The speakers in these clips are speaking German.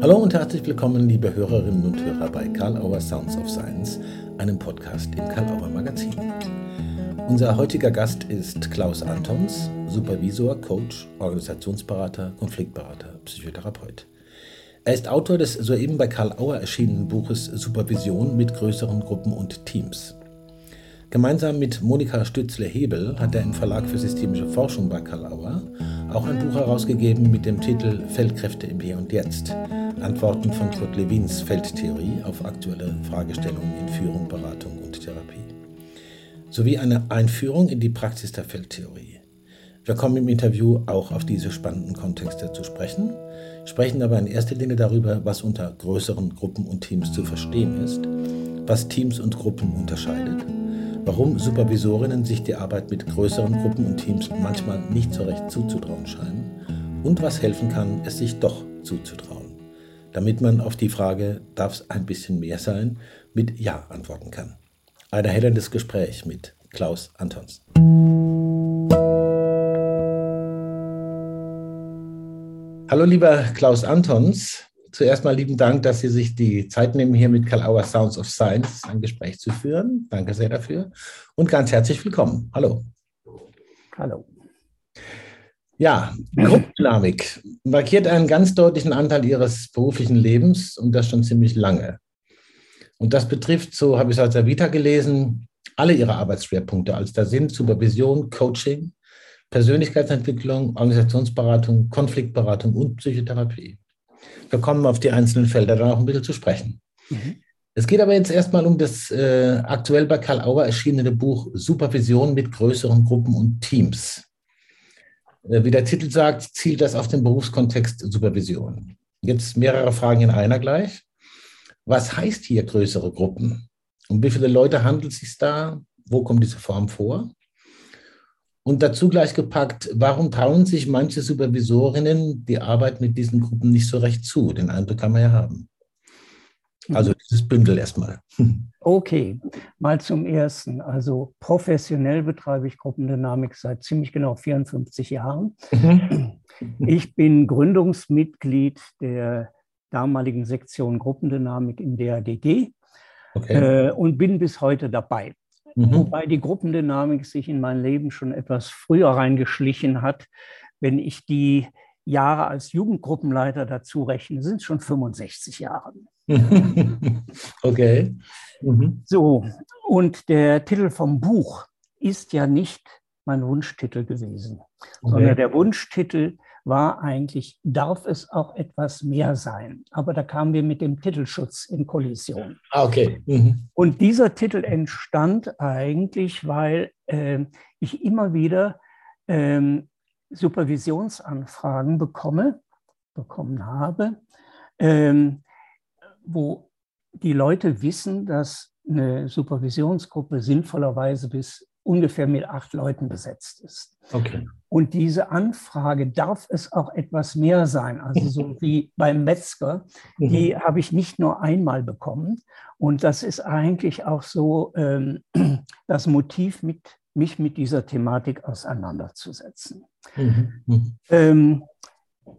Hallo und herzlich willkommen, liebe Hörerinnen und Hörer bei Karl Auer Sounds of Science, einem Podcast im Karl Auer Magazin. Unser heutiger Gast ist Klaus Antons, Supervisor, Coach, Organisationsberater, Konfliktberater, Psychotherapeut. Er ist Autor des soeben bei Karl Auer erschienenen Buches Supervision mit größeren Gruppen und Teams. Gemeinsam mit Monika Stützle-Hebel hat er im Verlag für systemische Forschung bei Karl Auer auch ein Buch herausgegeben mit dem Titel Feldkräfte im Hier und Jetzt. Antworten von Kurt Lewins Feldtheorie auf aktuelle Fragestellungen in Führung, Beratung und Therapie. Sowie eine Einführung in die Praxis der Feldtheorie. Wir kommen im Interview auch auf diese spannenden Kontexte zu sprechen, sprechen aber in erster Linie darüber, was unter größeren Gruppen und Teams zu verstehen ist, was Teams und Gruppen unterscheidet warum Supervisorinnen sich die Arbeit mit größeren Gruppen und Teams manchmal nicht so recht zuzutrauen scheinen und was helfen kann, es sich doch zuzutrauen, damit man auf die Frage, darf es ein bisschen mehr sein, mit Ja antworten kann. Ein erhellendes Gespräch mit Klaus Antons. Hallo lieber Klaus Antons, Zuerst mal lieben Dank, dass Sie sich die Zeit nehmen, hier mit Karl Auer Sounds of Science ein Gespräch zu führen. Danke sehr dafür. Und ganz herzlich willkommen. Hallo. Hallo. Ja, Gruppendynamik markiert einen ganz deutlichen Anteil Ihres beruflichen Lebens und das schon ziemlich lange. Und das betrifft, so habe ich es aus der Vita gelesen, alle Ihre Arbeitsschwerpunkte, als da sind Supervision, Coaching, Persönlichkeitsentwicklung, Organisationsberatung, Konfliktberatung und Psychotherapie. Wir kommen auf die einzelnen Felder dann auch ein bisschen zu sprechen. Mhm. Es geht aber jetzt erstmal um das äh, aktuell bei Karl Auer erschienene Buch Supervision mit größeren Gruppen und Teams. Äh, wie der Titel sagt, zielt das auf den Berufskontext Supervision. Jetzt mehrere Fragen in einer gleich. Was heißt hier größere Gruppen? Um wie viele Leute handelt es sich da? Wo kommt diese Form vor? Und dazu gleich gepackt, warum trauen sich manche Supervisorinnen die Arbeit mit diesen Gruppen nicht so recht zu? Den Eindruck kann man ja haben. Also dieses Bündel erstmal. Okay, mal zum ersten. Also professionell betreibe ich Gruppendynamik seit ziemlich genau 54 Jahren. Mhm. Ich bin Gründungsmitglied der damaligen Sektion Gruppendynamik im DADG okay. äh, und bin bis heute dabei. Mhm. Wobei die Gruppendynamik sich in mein Leben schon etwas früher reingeschlichen hat. Wenn ich die Jahre als Jugendgruppenleiter dazu rechne, sind es schon 65 Jahre. okay. Mhm. So, und der Titel vom Buch ist ja nicht mein Wunschtitel gewesen, okay. sondern der Wunschtitel war eigentlich, darf es auch etwas mehr sein? Aber da kamen wir mit dem Titelschutz in Kollision. Ah, okay. Mhm. Und dieser Titel entstand eigentlich, weil äh, ich immer wieder äh, Supervisionsanfragen bekomme, bekommen habe, äh, wo die Leute wissen, dass eine Supervisionsgruppe sinnvollerweise bis ungefähr mit acht Leuten besetzt ist. Okay. Und diese Anfrage, darf es auch etwas mehr sein? Also so wie beim Metzger, die mhm. habe ich nicht nur einmal bekommen. Und das ist eigentlich auch so ähm, das Motiv, mit, mich mit dieser Thematik auseinanderzusetzen. Mhm. Mhm. Ähm,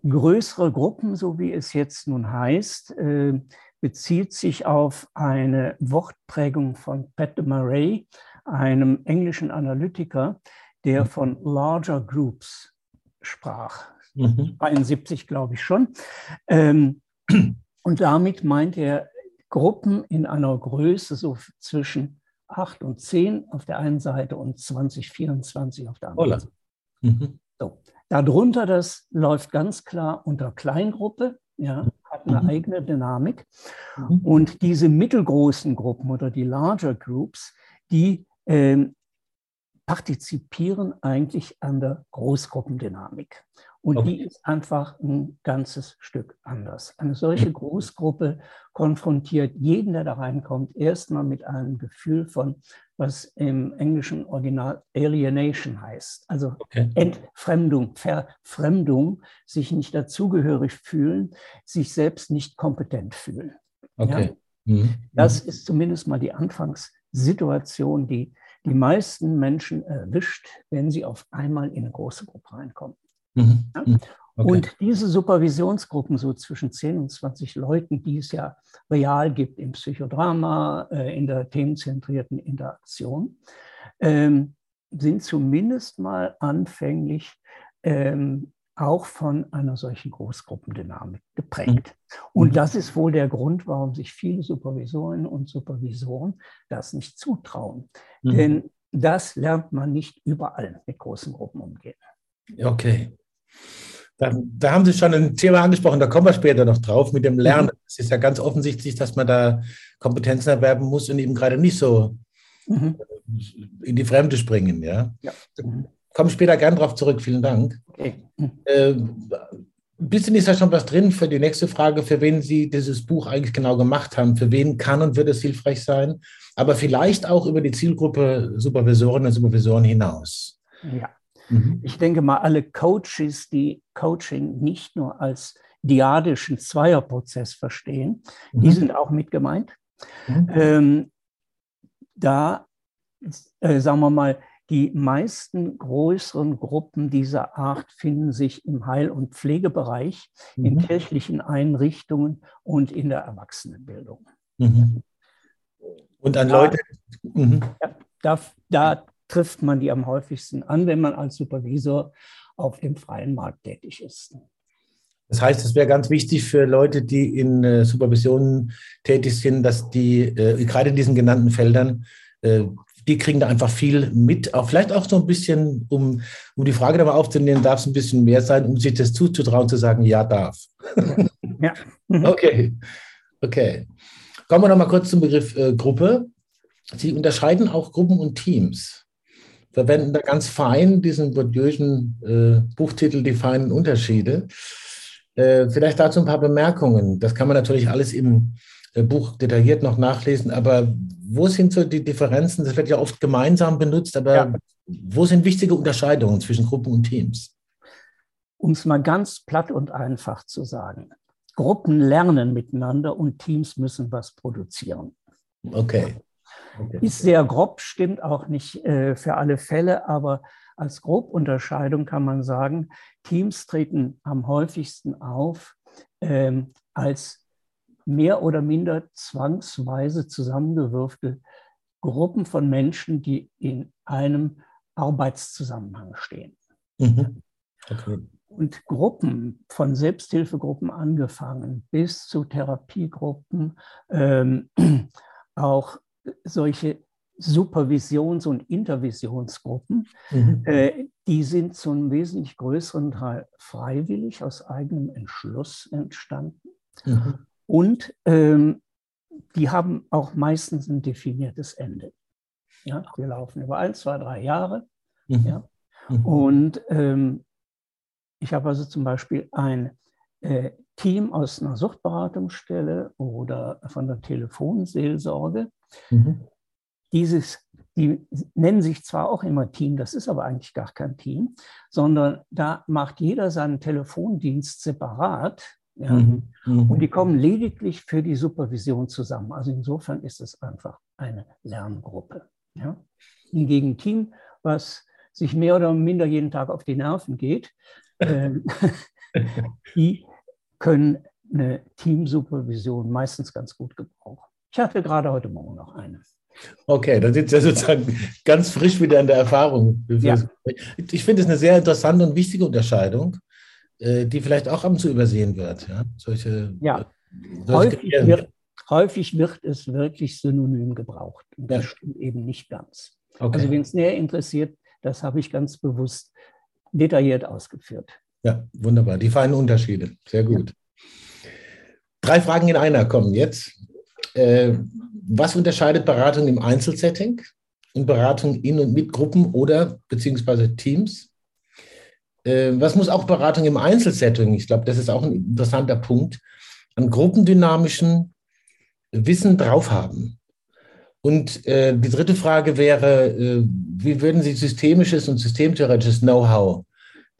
größere Gruppen, so wie es jetzt nun heißt, äh, bezieht sich auf eine Wortprägung von Pat de Marais, einem englischen Analytiker, der mhm. von Larger Groups sprach. Mhm. 71, glaube ich schon. Ähm, und damit meint er Gruppen in einer Größe so zwischen 8 und 10 auf der einen Seite und 20, 24 auf der anderen Seite. Mhm. So. Darunter, das läuft ganz klar unter Kleingruppe, ja, hat eine mhm. eigene Dynamik. Mhm. Und diese mittelgroßen Gruppen oder die Larger Groups, die ähm, partizipieren eigentlich an der Großgruppendynamik. Und okay. die ist einfach ein ganzes Stück anders. Eine solche Großgruppe konfrontiert jeden, der da reinkommt, erstmal mit einem Gefühl von, was im englischen Original Alienation heißt. Also okay. Entfremdung, Verfremdung, sich nicht dazugehörig fühlen, sich selbst nicht kompetent fühlen. Okay. Ja? Mhm. Das ist zumindest mal die Anfangssituation, die die meisten Menschen erwischt, wenn sie auf einmal in eine große Gruppe reinkommen. Mhm. Ja? Mhm. Okay. Und diese Supervisionsgruppen, so zwischen 10 und 20 Leuten, die es ja real gibt im Psychodrama, äh, in der themenzentrierten Interaktion, ähm, sind zumindest mal anfänglich ähm, auch von einer solchen Großgruppendynamik geprägt. Mhm. Und das ist wohl der Grund, warum sich viele Supervisorinnen und Supervisoren das nicht zutrauen. Mhm. Denn das lernt man nicht überall mit großen Gruppen umgehen. Okay. Da, da, haben Sie schon ein Thema angesprochen, da kommen wir später noch drauf mit dem mhm. Lernen. Es ist ja ganz offensichtlich, dass man da Kompetenzen erwerben muss und eben gerade nicht so mhm. in die Fremde springen. Ja. ja. Mhm. Komme später gern darauf zurück. Vielen Dank. Okay. Mhm. Äh, ein bisschen ist ja schon was drin für die nächste Frage, für wen Sie dieses Buch eigentlich genau gemacht haben. Für wen kann und wird es hilfreich sein? Aber vielleicht auch über die Zielgruppe Supervisorinnen und Supervisoren hinaus. Ja. Mhm. Ich denke mal, alle Coaches, die Coaching nicht nur als diadischen Zweierprozess verstehen, mhm. die sind auch mit gemeint. Mhm. Ähm, da, äh, sagen wir mal, die meisten größeren Gruppen dieser Art finden sich im Heil- und Pflegebereich, mhm. in kirchlichen Einrichtungen und in der Erwachsenenbildung. Mhm. Und an Leute. Mhm. Da, da trifft man die am häufigsten an, wenn man als Supervisor auf dem freien Markt tätig ist. Das heißt, es wäre ganz wichtig für Leute, die in äh, Supervisionen tätig sind, dass die äh, gerade in diesen genannten Feldern, äh, die kriegen da einfach viel mit, auch vielleicht auch so ein bisschen, um, um die Frage dabei aufzunehmen, darf es ein bisschen mehr sein, um sich das zuzutrauen, zu sagen, ja, darf. Ja. okay, okay. Kommen wir noch mal kurz zum Begriff äh, Gruppe. Sie unterscheiden auch Gruppen und Teams verwenden da ganz fein diesen bourdieu'schen äh, Buchtitel Die feinen Unterschiede. Äh, vielleicht dazu ein paar Bemerkungen. Das kann man natürlich alles im äh, Buch detailliert noch nachlesen, aber wo sind so die Differenzen? Das wird ja oft gemeinsam benutzt, aber ja. wo sind wichtige Unterscheidungen zwischen Gruppen und Teams? Um es mal ganz platt und einfach zu sagen. Gruppen lernen miteinander und Teams müssen was produzieren. Okay. Okay. Ist sehr grob, stimmt auch nicht äh, für alle Fälle, aber als Grobunterscheidung kann man sagen, Teams treten am häufigsten auf ähm, als mehr oder minder zwangsweise zusammengewürfte Gruppen von Menschen, die in einem Arbeitszusammenhang stehen. Mhm. Okay. Und Gruppen, von Selbsthilfegruppen angefangen bis zu Therapiegruppen, ähm, auch solche Supervisions- und Intervisionsgruppen, mhm. äh, die sind zum wesentlich größeren Teil freiwillig aus eigenem Entschluss entstanden. Mhm. Und ähm, die haben auch meistens ein definiertes Ende. Ja, wir laufen über ein, zwei, drei Jahre. Mhm. Ja. Mhm. Und ähm, ich habe also zum Beispiel ein Team aus einer Suchtberatungsstelle oder von der Telefonseelsorge, Mhm. Dieses, die nennen sich zwar auch immer Team, das ist aber eigentlich gar kein Team, sondern da macht jeder seinen Telefondienst separat. Ja, mhm. Mhm. Und die kommen lediglich für die Supervision zusammen. Also insofern ist es einfach eine Lerngruppe. Ja. Hingegen Team, was sich mehr oder minder jeden Tag auf die Nerven geht, äh, die können eine Teamsupervision meistens ganz gut gebrauchen. Ich hatte gerade heute Morgen noch eine. Okay, dann sind Sie ja sozusagen ganz frisch wieder in der Erfahrung. Ja. Ich finde es eine sehr interessante und wichtige Unterscheidung, äh, die vielleicht auch ab und zu übersehen wird. Ja, solche, ja. Solche häufig, wird, häufig, wird, es wirklich synonym gebraucht. Und das ja. stimmt eben nicht ganz. Okay. Also, wenn es näher interessiert, das habe ich ganz bewusst detailliert ausgeführt. Ja, wunderbar. Die feinen Unterschiede. Sehr gut. Drei Fragen in einer kommen jetzt. Äh, was unterscheidet Beratung im Einzelsetting und Beratung in und mit Gruppen oder beziehungsweise Teams? Äh, was muss auch Beratung im Einzelsetting, ich glaube, das ist auch ein interessanter Punkt, an gruppendynamischen Wissen drauf haben? Und äh, die dritte Frage wäre, wie würden Sie systemisches und systemtheoretisches Know-how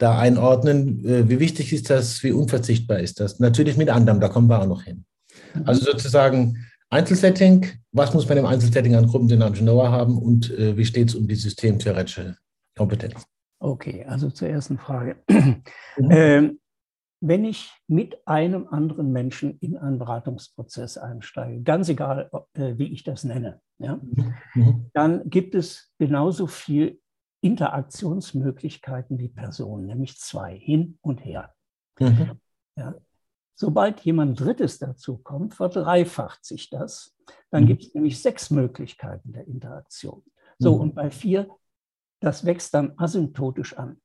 da einordnen? Äh, wie wichtig ist das? Wie unverzichtbar ist das? Natürlich mit anderem, da kommen wir auch noch hin. Also sozusagen Einzelsetting, was muss man im Einzelsetting an gruppendynamischen Know-how haben und äh, wie steht es um die systemtheoretische Kompetenz? Okay, also zur ersten Frage. Mhm. Ähm, wenn ich mit einem anderen Menschen in einen Beratungsprozess einsteige, ganz egal, äh, wie ich das nenne, ja, mhm. mhm. dann gibt es genauso viel Interaktionsmöglichkeiten wie Personen, nämlich zwei, hin und her. Mhm. Ja. Sobald jemand Drittes dazu kommt, verdreifacht sich das. Dann mhm. gibt es nämlich sechs Möglichkeiten der Interaktion. So, mhm. und bei vier, das wächst dann asymptotisch an.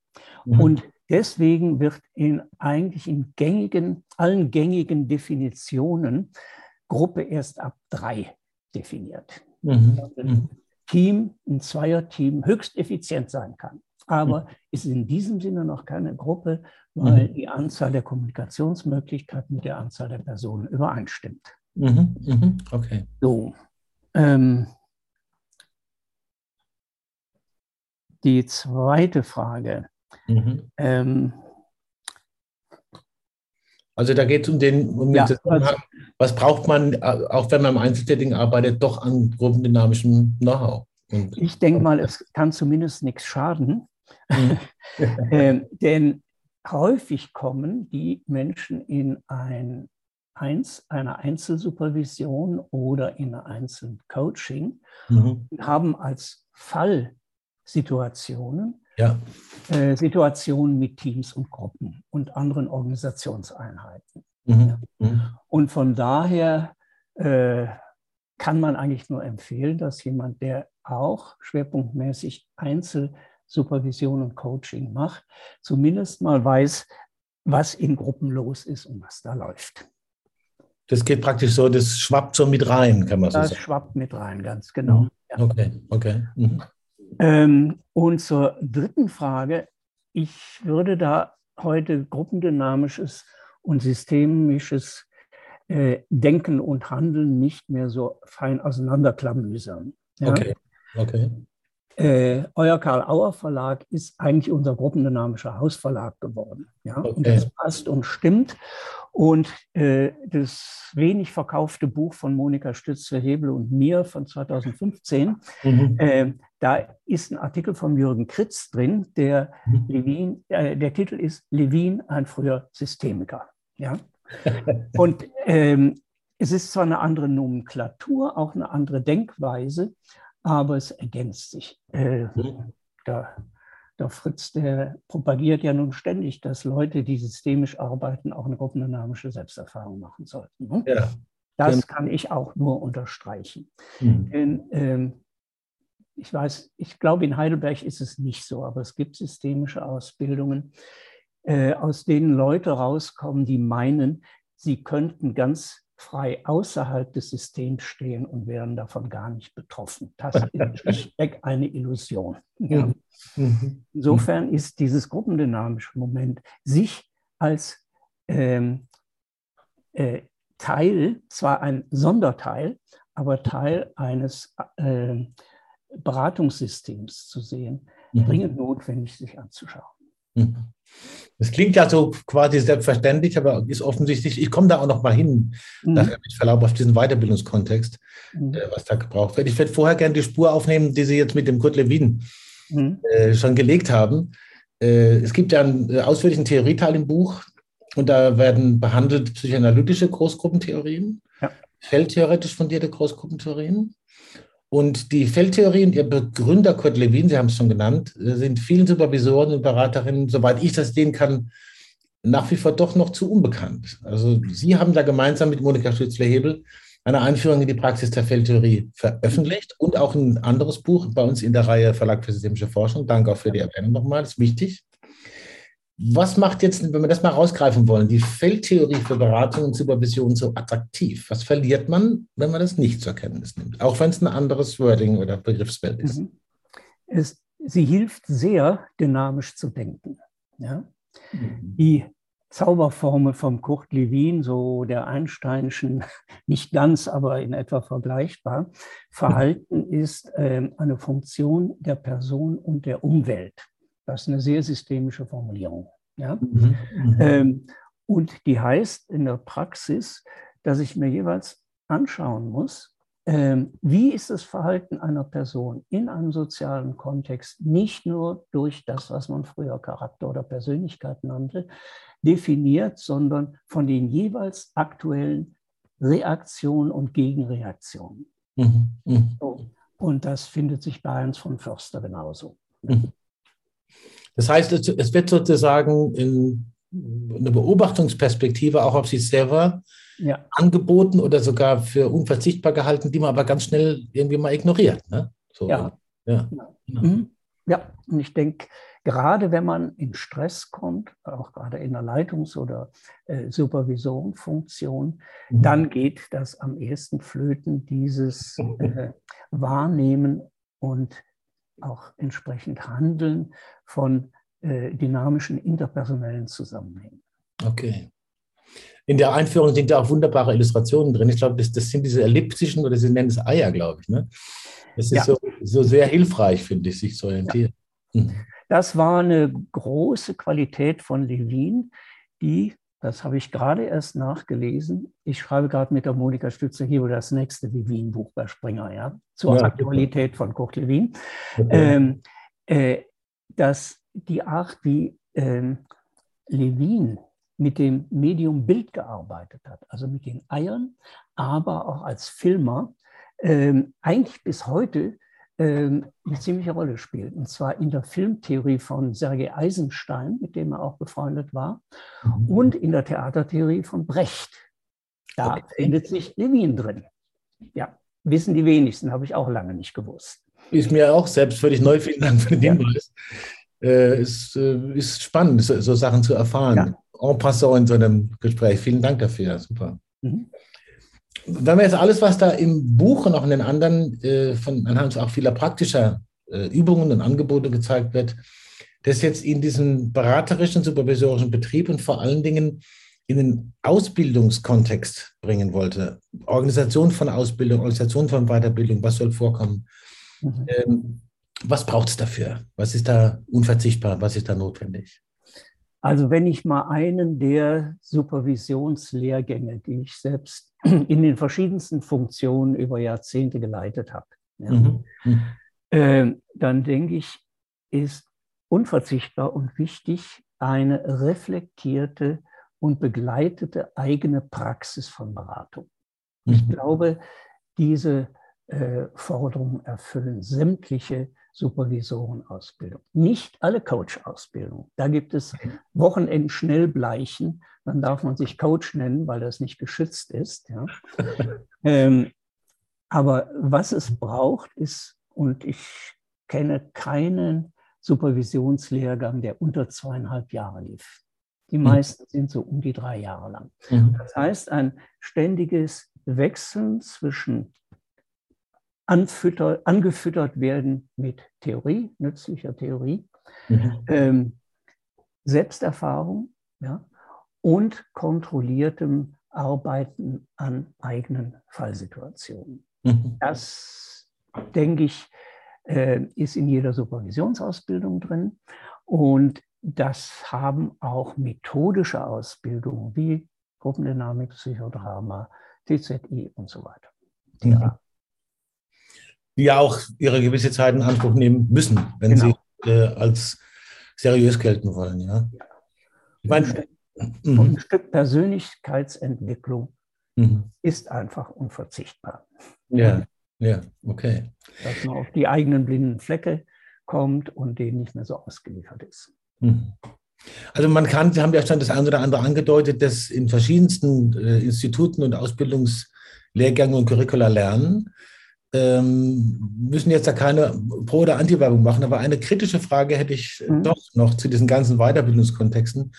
Mhm. Und deswegen wird in eigentlich in gängigen, allen gängigen Definitionen Gruppe erst ab drei definiert. Mhm. Ein. Team, ein Zweierteam höchst effizient sein kann. Aber mhm. ist in diesem Sinne noch keine Gruppe, weil mhm. die Anzahl der Kommunikationsmöglichkeiten mit der Anzahl der Personen übereinstimmt. Mhm. Mhm. Okay. So. Ähm, die zweite Frage. Mhm. Ähm, also da geht es um den, um ja, also, was braucht man, auch wenn man im Einzeltätigen arbeitet, doch an gruppendynamischem Know-how. Ich denke mal, es kann zumindest nichts schaden, mhm. ähm, denn häufig kommen die Menschen in ein Eins, eine Einzelsupervision oder in ein Einzelcoaching mhm. und haben als Fallsituationen ja. äh, Situationen mit Teams und Gruppen und anderen Organisationseinheiten. Mhm. Mhm. Und von daher äh, kann man eigentlich nur empfehlen, dass jemand, der auch schwerpunktmäßig Einzelsupervision und Coaching macht, zumindest mal weiß, was in Gruppen los ist und was da läuft. Das geht praktisch so, das schwappt so mit rein, kann man so das sagen. Das schwappt mit rein, ganz genau. Mhm. Ja. Okay, okay. Mhm. Ähm, und zur dritten Frage, ich würde da heute gruppendynamisches und systemisches äh, Denken und Handeln nicht mehr so fein auseinanderklamüsern. Ja? Okay, okay. Äh, euer Karl-Auer Verlag ist eigentlich unser gruppendynamischer Hausverlag geworden. Ja? Okay. Und das passt und stimmt. Und äh, das wenig verkaufte Buch von Monika Stütze-Hebel und mir von 2015, mhm. äh, da ist ein Artikel von Jürgen Kritz drin, der mhm. Levin, äh, der Titel ist Levin, ein früher Systemiker. Ja? und ähm, es ist zwar eine andere Nomenklatur, auch eine andere Denkweise, aber es ergänzt sich. Äh, mhm. da, der Fritz, der propagiert ja nun ständig, dass Leute, die systemisch arbeiten, auch eine gruppendynamische Selbsterfahrung machen sollten. Ne? Ja. Das kann ich auch nur unterstreichen. Mhm. Denn ähm, ich weiß, ich glaube, in Heidelberg ist es nicht so, aber es gibt systemische Ausbildungen, äh, aus denen Leute rauskommen, die meinen, sie könnten ganz frei außerhalb des Systems stehen und wären davon gar nicht betroffen. Das ist schlichtweg eine Illusion. Ja. Mhm. Insofern ist dieses gruppendynamische Moment, sich als ähm, äh, Teil, zwar ein Sonderteil, aber Teil eines äh, Beratungssystems zu sehen, mhm. dringend notwendig, sich anzuschauen. Das klingt ja so quasi selbstverständlich, aber ist offensichtlich, ich komme da auch noch mal hin, mhm. mit Verlaub auf diesen Weiterbildungskontext, mhm. äh, was da gebraucht wird. Ich würde vorher gerne die Spur aufnehmen, die Sie jetzt mit dem Kurt Lewin mhm. äh, schon gelegt haben. Äh, es gibt ja einen äh, ausführlichen Theorieteil im Buch und da werden behandelt psychoanalytische Großgruppentheorien, ja. feldtheoretisch fundierte Großgruppentheorien und die Feldtheorie und ihr Begründer Kurt Lewin, Sie haben es schon genannt, sind vielen Supervisoren und Beraterinnen, soweit ich das sehen kann, nach wie vor doch noch zu unbekannt. Also Sie haben da gemeinsam mit Monika Schützler-Hebel eine Einführung in die Praxis der Feldtheorie veröffentlicht und auch ein anderes Buch bei uns in der Reihe Verlag für systemische Forschung. Danke auch für die Erwähnung nochmal, das ist wichtig. Was macht jetzt, wenn wir das mal rausgreifen wollen, die Feldtheorie für Beratung und Supervision so attraktiv? Was verliert man, wenn man das nicht zur Kenntnis nimmt? Auch wenn es ein anderes Wording oder Begriffswelt ist. Mhm. Es, sie hilft sehr, dynamisch zu denken. Ja? Mhm. Die Zauberformel vom Kurt Lewin, so der Einsteinischen, nicht ganz, aber in etwa vergleichbar. Verhalten ist äh, eine Funktion der Person und der Umwelt. Das ist eine sehr systemische Formulierung. Ja? Mhm. Mhm. Ähm, und die heißt in der Praxis, dass ich mir jeweils anschauen muss, ähm, wie ist das Verhalten einer Person in einem sozialen Kontext nicht nur durch das, was man früher Charakter oder Persönlichkeit nannte, definiert, sondern von den jeweils aktuellen Reaktionen und Gegenreaktionen. Mhm. Mhm. Und das findet sich bei Hans von Förster genauso. Mhm. Das heißt, es wird sozusagen in eine Beobachtungsperspektive auch auf sich selber ja. angeboten oder sogar für unverzichtbar gehalten, die man aber ganz schnell irgendwie mal ignoriert. Ne? So, ja. Ja. Genau. Mhm. ja, und ich denke, gerade wenn man in Stress kommt, auch gerade in der Leitungs- oder äh, Supervisionfunktion, mhm. dann geht das am ehesten flöten, dieses äh, Wahrnehmen und auch entsprechend Handeln von äh, dynamischen interpersonellen Zusammenhängen. Okay. In der Einführung sind ja auch wunderbare Illustrationen drin. Ich glaube, das, das sind diese elliptischen oder sie nennen es Eier, glaube ich. Ne? Das ist ja. so, so, sehr hilfreich, finde ich, sich zu orientieren. Ja. Mhm. Das war eine große Qualität von Levin, die, das habe ich gerade erst nachgelesen, ich schreibe gerade mit der Monika Stütze hier das nächste Levin-Buch bei Springer, ja, zur ja, Aktualität super. von Kurt Levin, ähm, äh, dass die Art, wie ähm, Levin mit dem Medium Bild gearbeitet hat, also mit den Eiern, aber auch als Filmer, ähm, eigentlich bis heute eine ziemliche Rolle spielt. Und zwar in der Filmtheorie von Sergei Eisenstein, mit dem er auch befreundet war, mhm. und in der Theatertheorie von Brecht. Da okay. findet sich Levin drin. Ja, wissen die wenigsten, habe ich auch lange nicht gewusst. Ist mir auch selbst völlig neu. Vielen Dank für den Hinweis. Ja. Äh, ist, äh, ist spannend, so, so, Sachen zu erfahren. Ja en passant in so einem Gespräch. Vielen Dank dafür, super. Mhm. Wenn wir jetzt alles, was da im Buch und auch in den anderen, äh, von anhand auch vieler praktischer äh, Übungen und Angebote gezeigt wird, das jetzt in diesen beraterischen, supervisorischen Betrieb und vor allen Dingen in den Ausbildungskontext bringen wollte. Organisation von Ausbildung, Organisation von Weiterbildung, was soll vorkommen? Mhm. Ähm, was braucht es dafür? Was ist da unverzichtbar? Was ist da notwendig? Also wenn ich mal einen der Supervisionslehrgänge, die ich selbst in den verschiedensten Funktionen über Jahrzehnte geleitet habe, ja, mhm. äh, dann denke ich, ist unverzichtbar und wichtig eine reflektierte und begleitete eigene Praxis von Beratung. Mhm. Ich glaube, diese äh, Forderungen erfüllen sämtliche Supervisorenausbildung. Nicht alle Coach-Ausbildungen. Da gibt es Wochenend-Schnellbleichen. Dann darf man sich Coach nennen, weil das nicht geschützt ist. Ja. ähm, aber was es braucht, ist, und ich kenne keinen Supervisionslehrgang, der unter zweieinhalb Jahre lief. Die mhm. meisten sind so um die drei Jahre lang. Mhm. Das heißt, ein ständiges Wechseln zwischen angefüttert werden mit Theorie, nützlicher Theorie, mhm. ähm, Selbsterfahrung ja, und kontrolliertem Arbeiten an eigenen Fallsituationen. Mhm. Das, denke ich, äh, ist in jeder Supervisionsausbildung drin. Und das haben auch methodische Ausbildungen wie Gruppendynamik, Psychodrama, TZI und so weiter. Mhm die ja auch ihre gewisse Zeit in Anspruch nehmen müssen, wenn genau. sie äh, als seriös gelten wollen. Ja. Ich meine, mhm. ein Stück Persönlichkeitsentwicklung mhm. ist einfach unverzichtbar. Ja, ja, okay. Dass man auf die eigenen blinden Flecke kommt und denen nicht mehr so ausgeliefert ist. Mhm. Also man kann, Sie haben ja schon das eine oder andere angedeutet, dass in verschiedensten äh, Instituten und Ausbildungslehrgängen und Curricula lernen ähm, müssen jetzt da keine Pro- oder Anti-Werbung machen, aber eine kritische Frage hätte ich mhm. doch noch zu diesen ganzen Weiterbildungskontexten.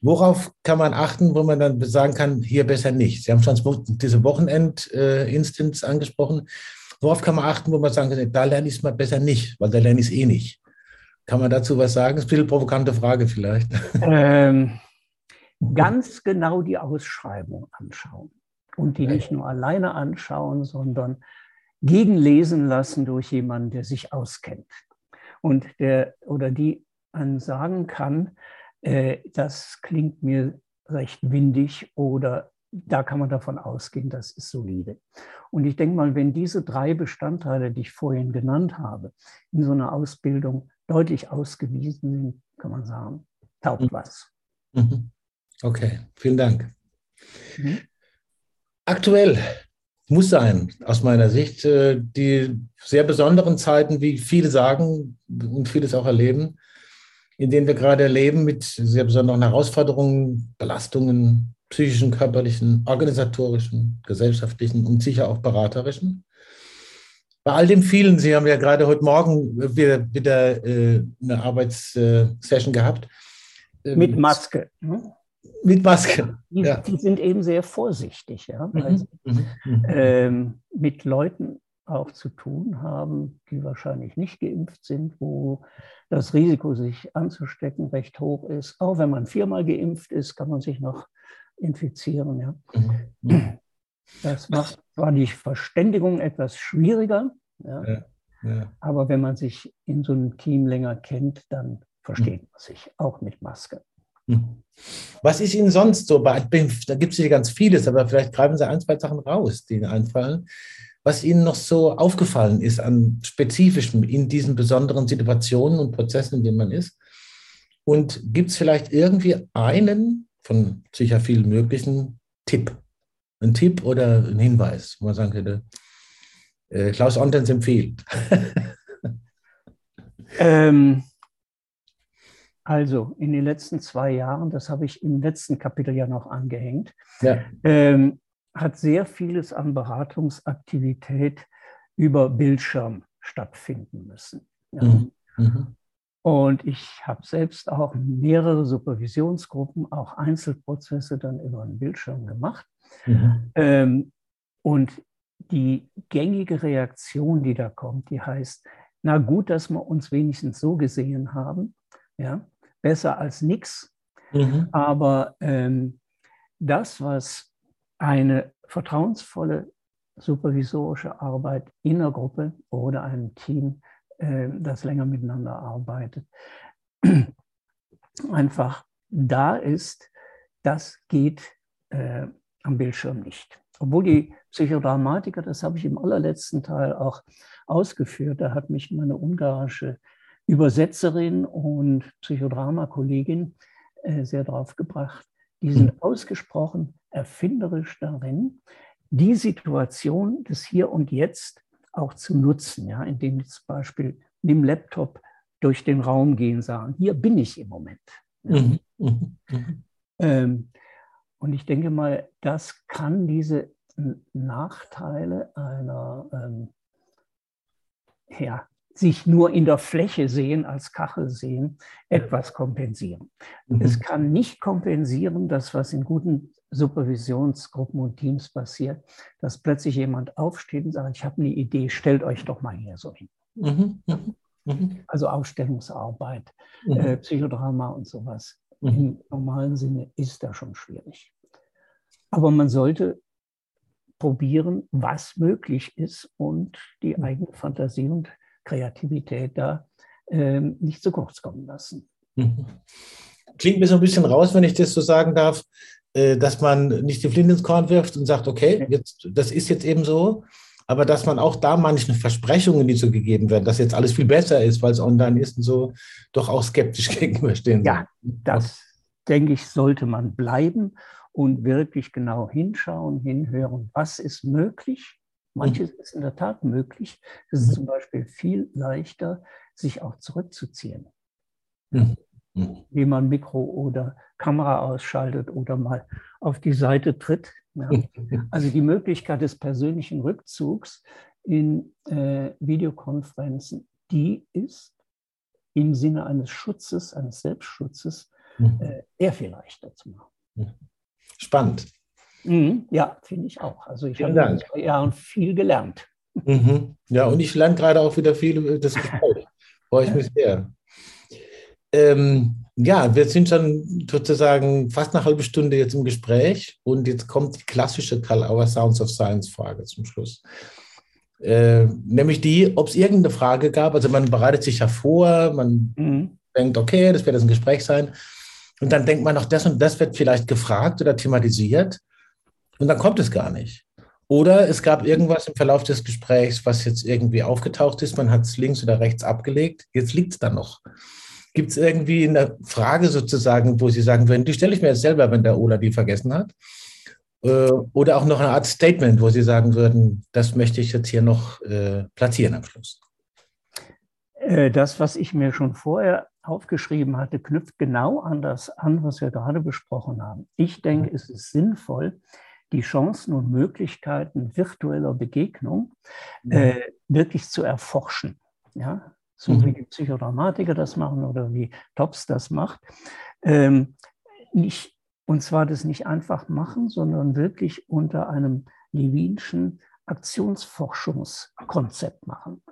Worauf kann man achten, wo man dann sagen kann, hier besser nicht? Sie haben schon diese Wochenend-Instance angesprochen. Worauf kann man achten, wo man sagen kann, da lerne ich es mal besser nicht, weil da lerne ich es eh nicht? Kann man dazu was sagen? Das ist ein bisschen provokante Frage vielleicht. Ähm, ganz genau die Ausschreibung anschauen und die nicht nur alleine anschauen, sondern gegenlesen lassen durch jemanden, der sich auskennt und der oder die einen sagen kann, äh, das klingt mir recht windig oder da kann man davon ausgehen, das ist solide. Und ich denke mal, wenn diese drei Bestandteile, die ich vorhin genannt habe, in so einer Ausbildung deutlich ausgewiesen sind, kann man sagen, taugt mhm. was. Mhm. Okay, vielen Dank. Mhm. Aktuell muss sein, aus meiner Sicht, äh, die sehr besonderen Zeiten, wie viele sagen und vieles auch erleben, in denen wir gerade leben, mit sehr besonderen Herausforderungen, Belastungen, psychischen, körperlichen, organisatorischen, gesellschaftlichen und sicher auch beraterischen. Bei all dem vielen, Sie haben ja gerade heute Morgen wieder, wieder äh, eine Arbeitssession gehabt. Ähm, mit Maske. Mit Maske. Die, ja. die, sind eben sehr vorsichtig, ja, weil sie mhm. mhm. ähm, mit Leuten auch zu tun haben, die wahrscheinlich nicht geimpft sind, wo das Risiko, sich anzustecken, recht hoch ist. Auch wenn man viermal geimpft ist, kann man sich noch infizieren. Ja. Mhm. Das macht zwar die Verständigung etwas schwieriger, ja, ja, ja. aber wenn man sich in so einem Team länger kennt, dann versteht mhm. man sich, auch mit Maske. Mhm. Was ist Ihnen sonst so bei? Da gibt es ja ganz vieles, aber vielleicht greifen Sie ein, zwei Sachen raus, die Ihnen einfallen. Was Ihnen noch so aufgefallen ist an Spezifischem in diesen besonderen Situationen und Prozessen, in denen man ist? Und gibt es vielleicht irgendwie einen von sicher vielen möglichen Tipp. Ein Tipp oder ein Hinweis, wo man sagen könnte, äh, Klaus Ontens empfiehlt. ähm, also in den letzten zwei Jahren, das habe ich im letzten Kapitel ja noch angehängt, ja. ähm, hat sehr vieles an Beratungsaktivität über Bildschirm stattfinden müssen. Ja. Mhm. Mhm. Und ich habe selbst auch mehrere Supervisionsgruppen, auch Einzelprozesse dann über einen Bildschirm gemacht. Mhm. Ähm, und die gängige Reaktion, die da kommt, die heißt, na gut, dass wir uns wenigstens so gesehen haben, ja, besser als nichts. Mhm. Aber ähm, das, was eine vertrauensvolle supervisorische Arbeit in der Gruppe oder einem Team äh, das länger miteinander arbeitet, einfach da ist, das geht äh, am Bildschirm nicht. Obwohl die Psychodramatiker, das habe ich im allerletzten Teil auch ausgeführt, da hat mich meine ungarische Übersetzerin und Psychodrama-Kollegin äh, sehr drauf gebracht. Die sind mhm. ausgesprochen erfinderisch darin, die Situation des Hier und Jetzt auch zu nutzen, ja, indem die zum Beispiel mit dem Laptop durch den Raum gehen, sagen, hier bin ich im Moment. Mhm. Mhm. mhm. Ähm, und ich denke mal, das kann diese Nachteile einer ähm, ja, sich nur in der Fläche sehen, als Kachel sehen, etwas kompensieren. Mhm. Es kann nicht kompensieren, das, was in guten Supervisionsgruppen und Teams passiert, dass plötzlich jemand aufsteht und sagt, ich habe eine Idee, stellt euch doch mal hier so hin. Mhm. Mhm. mhm. Also Ausstellungsarbeit, mhm. äh, Psychodrama und sowas. Mhm. Im normalen Sinne ist das schon schwierig. Aber man sollte probieren, was möglich ist und die eigene Fantasie und Kreativität da äh, nicht zu kurz kommen lassen. Klingt mir so ein bisschen raus, wenn ich das so sagen darf, äh, dass man nicht die Flinte ins Korn wirft und sagt, okay, jetzt, das ist jetzt eben so, aber dass man auch da manchen Versprechungen, die so gegeben werden, dass jetzt alles viel besser ist, weil es online ist und so, doch auch skeptisch gegenüberstehen. Ja, das denke ich, sollte man bleiben und wirklich genau hinschauen, hinhören, was ist möglich. Manches mhm. ist in der Tat möglich. Es ist mhm. zum Beispiel viel leichter, sich auch zurückzuziehen. Mhm. Wie man Mikro oder Kamera ausschaltet oder mal auf die Seite tritt. Ja. Also die Möglichkeit des persönlichen Rückzugs in äh, Videokonferenzen, die ist im Sinne eines Schutzes, eines Selbstschutzes, mhm. äh, eher viel leichter zu machen. Spannend. Mhm, ja, finde ich auch. Also ich Vielen habe in zwei Jahren viel gelernt. Mhm. Ja, und ich lerne gerade auch wieder viel das Gespräch. Freue ich mich sehr. Ähm, ja, wir sind schon sozusagen fast eine halbe Stunde jetzt im Gespräch und jetzt kommt die klassische Karl Auer Sounds of Science Frage zum Schluss. Äh, nämlich die, ob es irgendeine Frage gab. Also man bereitet sich ja vor, man mhm. denkt, okay, das wird jetzt ein Gespräch sein. Und dann denkt man, auch das und das wird vielleicht gefragt oder thematisiert. Und dann kommt es gar nicht. Oder es gab irgendwas im Verlauf des Gesprächs, was jetzt irgendwie aufgetaucht ist, man hat es links oder rechts abgelegt, jetzt liegt es da noch. Gibt es irgendwie eine Frage sozusagen, wo Sie sagen würden, die stelle ich mir jetzt selber, wenn der Ola die vergessen hat? Äh, oder auch noch eine Art Statement, wo Sie sagen würden, das möchte ich jetzt hier noch äh, platzieren am Schluss. Äh, das, was ich mir schon vorher aufgeschrieben hatte, knüpft genau an das an, was wir gerade besprochen haben. Ich denke, es ist sinnvoll, die Chancen und Möglichkeiten virtueller Begegnung mhm. äh, wirklich zu erforschen. Ja? So mhm. wie die Psychodramatiker das machen oder wie Tops das macht. Ähm, nicht, und zwar das nicht einfach machen, sondern wirklich unter einem Levinschen Aktionsforschungskonzept machen.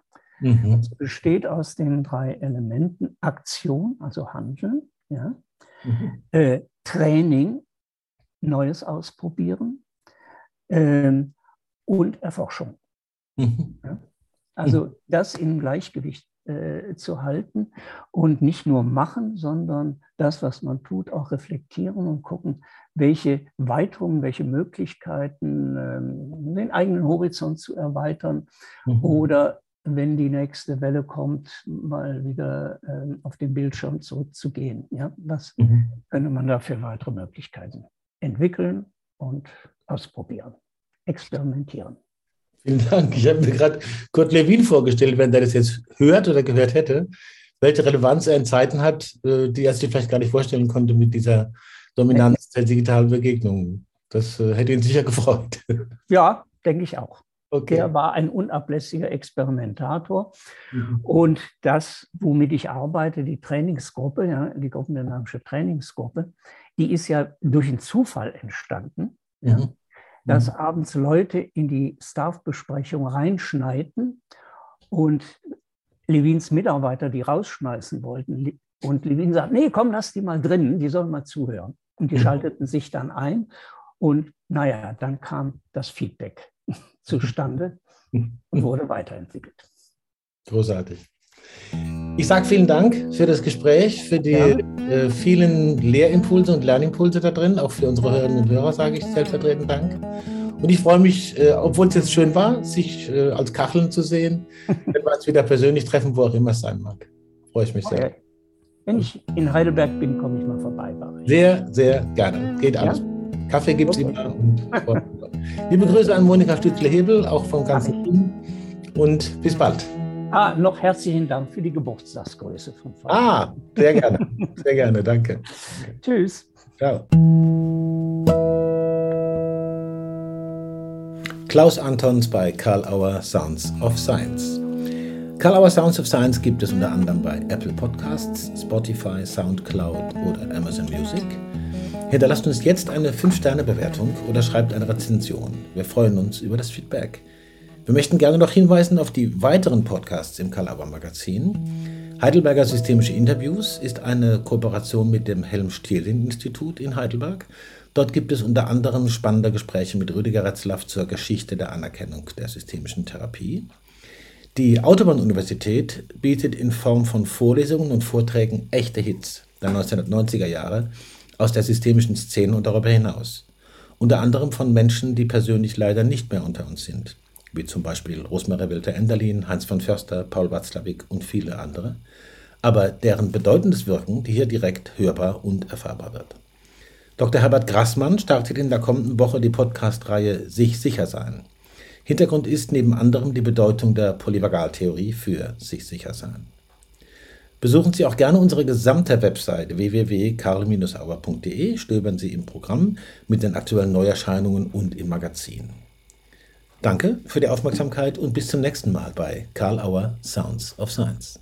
Mhm. Das besteht aus den drei Elementen Aktion, also Handeln, ja, mhm. äh, Training, Neues ausprobieren ähm, und Erforschung. Mhm. Ja? Also mhm. das im Gleichgewicht äh, zu halten und nicht nur machen, sondern das, was man tut, auch reflektieren und gucken, welche Weiterungen, welche Möglichkeiten, ähm, den eigenen Horizont zu erweitern mhm. oder wenn die nächste Welle kommt, mal wieder äh, auf den Bildschirm zurückzugehen. Ja? Was mhm. könnte man da für weitere Möglichkeiten entwickeln und ausprobieren, experimentieren. Vielen Dank. Ich habe mir gerade Kurt Lewin vorgestellt, wenn der das jetzt hört oder gehört hätte, welche Relevanz er in Zeiten hat, äh, die er sich vielleicht gar nicht vorstellen konnte mit dieser Dominanz der digitalen Begegnungen. Das äh, hätte ihn sicher gefreut. Ja, denke ich auch. Okay. Der war ein unablässiger Experimentator. Mhm. Und das, womit ich arbeite, die Trainingsgruppe, ja, die gruppendynamische Trainingsgruppe, die ist ja durch einen Zufall entstanden. Mhm. Ja, dass mhm. abends Leute in die Staff-Besprechung reinschneiden und Levins Mitarbeiter die rausschmeißen wollten. Und Levin sagt, nee, komm, lass die mal drin, die sollen mal zuhören. Und die mhm. schalteten sich dann ein. Und naja, dann kam das Feedback zustande und wurde weiterentwickelt. Großartig. Ich sage vielen Dank für das Gespräch, für die äh, vielen Lehrimpulse und Lernimpulse da drin. Auch für unsere Hörerinnen und Hörer sage ich stellvertretend Dank. Und ich freue mich, äh, obwohl es jetzt schön war, sich äh, als Kacheln zu sehen, wenn wir uns wieder persönlich treffen, wo auch immer es sein mag. Freue ich mich sehr. Okay. Wenn ich in Heidelberg bin, komme ich mal vorbei. Sehr, sehr gerne. Geht alles. Ja? Kaffee gibt es okay. immer. Und Liebe Grüße an Monika Stützle-Hebel, auch vom ganzen Team. Und bis bald. Ah, noch herzlichen Dank für die Geburtstagsgröße von Frau. Ah, sehr gerne. Sehr gerne, danke. Tschüss. Ciao. Klaus Antons bei Karl Auer Sounds of Science. Karl Auer Sounds of Science gibt es unter anderem bei Apple Podcasts, Spotify, Soundcloud oder Amazon Music. Hinterlasst uns jetzt eine 5-Sterne-Bewertung oder schreibt eine Rezension. Wir freuen uns über das Feedback. Wir möchten gerne noch hinweisen auf die weiteren Podcasts im Kalauer Magazin. Heidelberger Systemische Interviews ist eine Kooperation mit dem Helm-Stierlin-Institut in Heidelberg. Dort gibt es unter anderem spannende Gespräche mit Rüdiger Retzlaff zur Geschichte der Anerkennung der systemischen Therapie. Die Autobahn-Universität bietet in Form von Vorlesungen und Vorträgen echte Hits der 1990er Jahre aus der systemischen Szene und darüber hinaus. Unter anderem von Menschen, die persönlich leider nicht mehr unter uns sind, wie zum Beispiel Rosmarie Wilter-Enderlin, Heinz von Förster, Paul Watzlawick und viele andere, aber deren bedeutendes Wirken hier direkt hörbar und erfahrbar wird. Dr. Herbert Grassmann startet in der kommenden Woche die Podcast-Reihe Sich sicher sein. Hintergrund ist neben anderem die Bedeutung der Polyvagaltheorie für sich sicher sein. Besuchen Sie auch gerne unsere gesamte Website www.karl-auer.de, stöbern Sie im Programm mit den aktuellen Neuerscheinungen und im Magazin. Danke für die Aufmerksamkeit und bis zum nächsten Mal bei Karl Auer Sounds of Science.